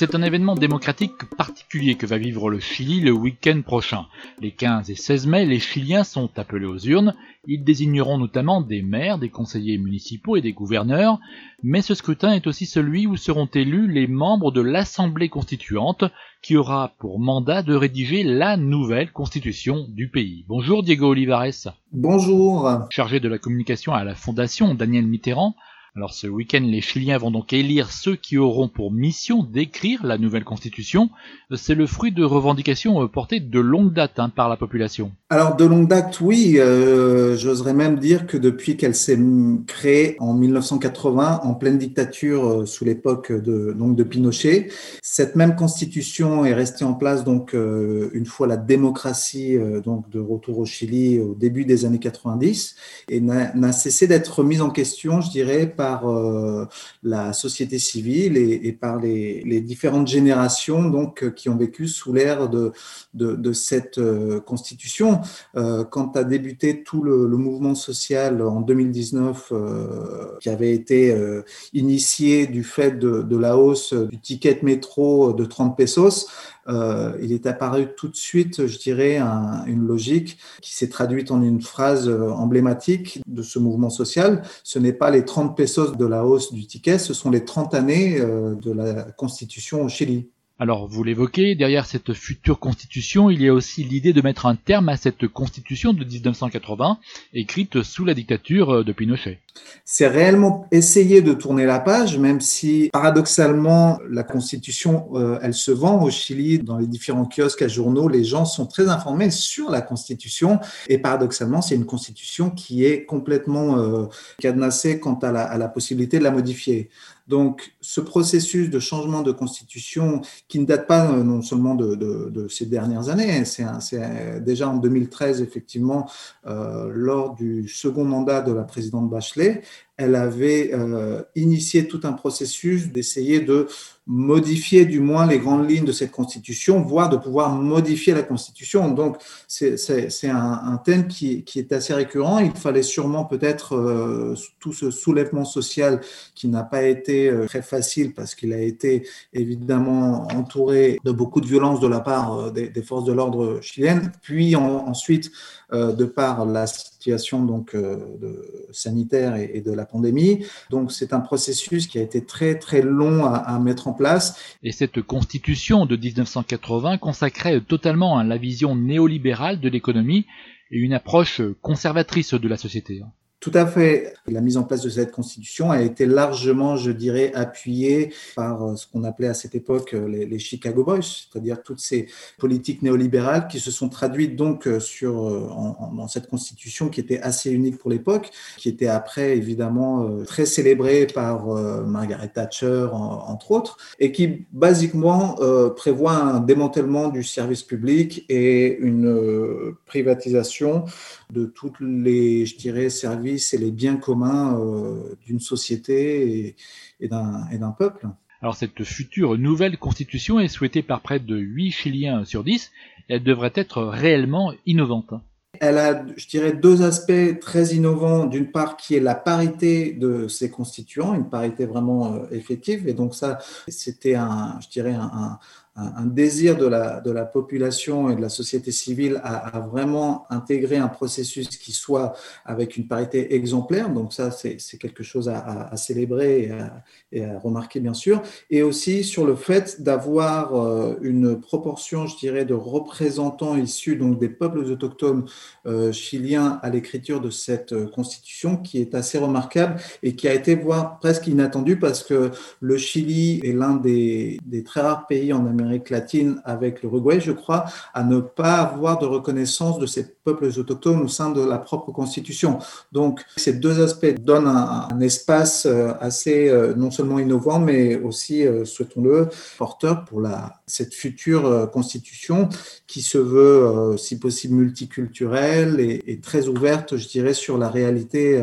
C'est un événement démocratique particulier que va vivre le Chili le week-end prochain. Les 15 et 16 mai, les Chiliens sont appelés aux urnes. Ils désigneront notamment des maires, des conseillers municipaux et des gouverneurs. Mais ce scrutin est aussi celui où seront élus les membres de l'Assemblée constituante qui aura pour mandat de rédiger la nouvelle constitution du pays. Bonjour Diego Olivares. Bonjour. Chargé de la communication à la Fondation Daniel Mitterrand, alors ce week-end, les Chiliens vont donc élire ceux qui auront pour mission d'écrire la nouvelle constitution. C'est le fruit de revendications euh, portées de longue date hein, par la population. Alors de longue date, oui. Euh, j'oserais même dire que depuis qu'elle s'est créée en 1980, en pleine dictature euh, sous l'époque de, donc de Pinochet, cette même constitution est restée en place donc une fois la démocratie donc de retour au Chili au début des années 90 et n'a cessé d'être mise en question, je dirais, par euh, la société civile et, par les, différentes générations donc euh, qui ont vécu sous l'ère de, de, cette euh, constitution. quand a débuté tout le, mouvement social en 2019, qui avait été initié du fait de, la hausse du ticket métro de 30 pesos, euh, il est apparu tout de suite, je dirais, une logique qui s'est traduite en une phrase euh, emblématique de ce mouvement social. Ce n'est pas les 30 pesos de la hausse du ticket, ce sont les 30 années euh, de la constitution au Chili. Alors, vous l'évoquez, derrière cette future constitution, il y a aussi l'idée de mettre un terme à cette constitution de 1980, écrite sous la dictature euh, de Pinochet. C'est réellement essayer de tourner la page, même si paradoxalement, la constitution, euh, elle se vend au Chili, dans les différents kiosques à journaux, les gens sont très informés sur la constitution, et paradoxalement, c'est une constitution qui est complètement euh, cadenassée quant à la, possibilité de la modifier. Donc, ce processus de changement de constitution, qui ne date pas euh, non seulement de, ces dernières années, c'est déjà en 2013, effectivement, lors du second mandat de la présidente Bachelet, elle avait euh, initié tout un processus d'essayer de modifier du moins les grandes lignes de cette constitution, voire de pouvoir modifier la constitution. Donc c'est un, un, thème qui, qui, est assez récurrent. Il fallait sûrement peut-être euh, tout ce soulèvement social qui n'a pas été euh, très facile parce qu'il a été évidemment entouré de beaucoup de violence de la part des, des forces de l'ordre chiliennes, puis ensuite de par la situation donc sanitaire et, et de la pandémie. Donc c'est un processus qui a été très très long à, mettre en Et cette constitution de 1980 consacrait totalement à la vision néolibérale de l'économie et une approche conservatrice de la société. Tout à fait. La mise en place de cette constitution a été largement, je dirais, appuyée par euh, ce qu'on appelait à cette époque euh, les, Chicago Boys, c'est-à-dire toutes ces politiques néolibérales qui se sont traduites donc euh, sur dans cette constitution qui était assez unique pour l'époque, qui était après évidemment très célébrée par Margaret Thatcher entre autres, et qui basiquement prévoit un démantèlement du service public et une privatisation de tous les, je dirais, services et les biens communs euh, d'une société et, d'un peuple. Alors cette future nouvelle constitution est souhaitée par près de 8 Chiliens sur 10. Elle devrait être réellement innovante. Elle a, je dirais, deux aspects très innovants. D'une part, qui est la parité de ses constituants, une parité vraiment euh, effective. Et donc ça, c'était un, je dirais, un, un, désir de la, de la population et de la société civile à, vraiment intégrer un processus qui soit avec une parité exemplaire. Donc ça, c'est quelque chose à, célébrer et, à, remarquer, bien sûr. Et aussi sur le fait d'avoir euh, une proportion, je dirais, de représentants issus donc, des peuples autochtones euh, chiliens à l'écriture de cette euh, constitution qui est assez remarquable et qui a été voire presque inattendue parce que le Chili est l'un des, des très rares pays en Amérique latine avec l'Uruguay, je crois, à ne pas avoir de reconnaissance de ces peuples autochtones au sein de la propre constitution. Donc, ces deux aspects donnent un, espace euh, assez euh, non seulement innovant, mais aussi, euh, souhaitons-le, porteur pour cette future constitution qui se veut, si possible, multiculturelle et, très ouverte, je dirais, sur la réalité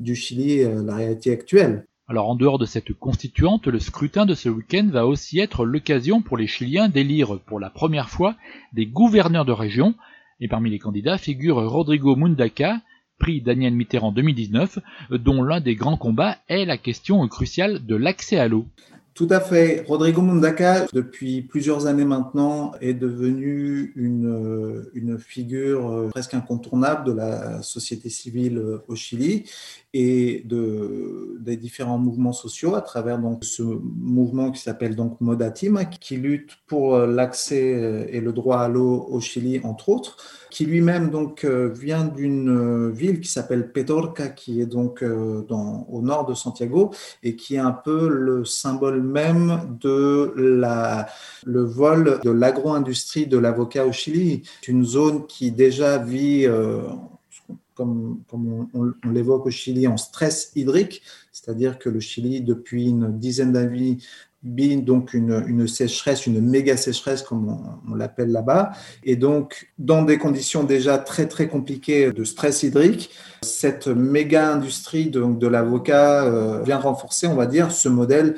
du Chili, la réalité actuelle. Alors en dehors de cette constituante, le scrutin de ce week-end va aussi être l'occasion pour les Chiliens d'élire pour la première fois des gouverneurs de région, et parmi les candidats figure Rodrigo Mundaca, prix Daniel Mitterrand 2019, dont l'un des grands combats est la question cruciale de l'accès à l'eau. Tout à fait. Rodrigo Mundaca, depuis plusieurs années maintenant, est devenu une, une figure euh, presque incontournable de la société civile euh, au Chili et de, des différents mouvements sociaux à travers donc ce mouvement qui s'appelle donc Modatim, qui lutte pour l'accès et le droit à l'eau au Chili, entre autres, qui lui-même donc euh, vient d'une ville qui s'appelle Petorca, qui est donc au nord de Santiago et qui est un peu le symbole même de la, le vol de l'agro-industrie de l'avocat au Chili. C'est une zone qui déjà vit, euh, comme, comme, on, l'évoque au Chili, en stress hydrique, c'est-à-dire que le Chili, depuis une dizaine d'années, donc une, une, sécheresse, une méga sécheresse comme on, on l'appelle là-bas, et donc dans des conditions déjà très très compliquées de stress hydrique, cette méga industrie de, de l'avocat euh, vient renforcer, on va dire, ce modèle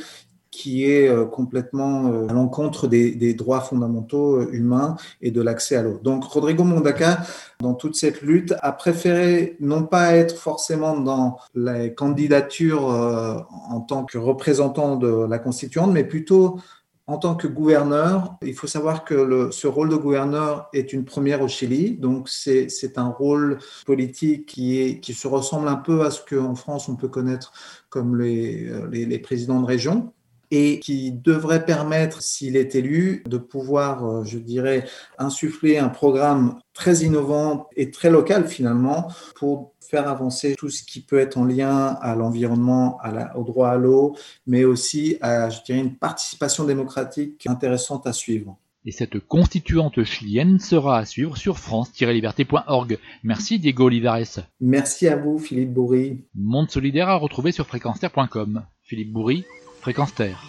qui est euh, complètement euh, à l'encontre des, droits fondamentaux euh, humains et de l'accès à l'eau. Donc Rodrigo Mondaca, dans toute cette lutte, a préféré non pas être forcément dans la candidature en tant que représentant de la constituante, mais plutôt en tant que gouverneur, il faut savoir que ce rôle de gouverneur est une première au Chili, donc c'est un rôle politique qui, se ressemble un peu à ce qu'en France on peut connaître comme les, les, les présidents de région et qui devrait permettre, s'il est élu, de pouvoir, euh, je dirais, insuffler un programme très innovant et très local finalement pour faire avancer tout ce qui peut être en lien à l'environnement, au droit à l'eau, mais aussi à, je dirais, une participation démocratique intéressante à suivre. Et cette constituante chilienne sera à suivre sur france-liberté.org. Merci Diego Olivares. Merci à vous Philippe Bourri. Monde solidaire à retrouver sur fréquenceterre.com. Philippe Bourri, Fréquence Terre.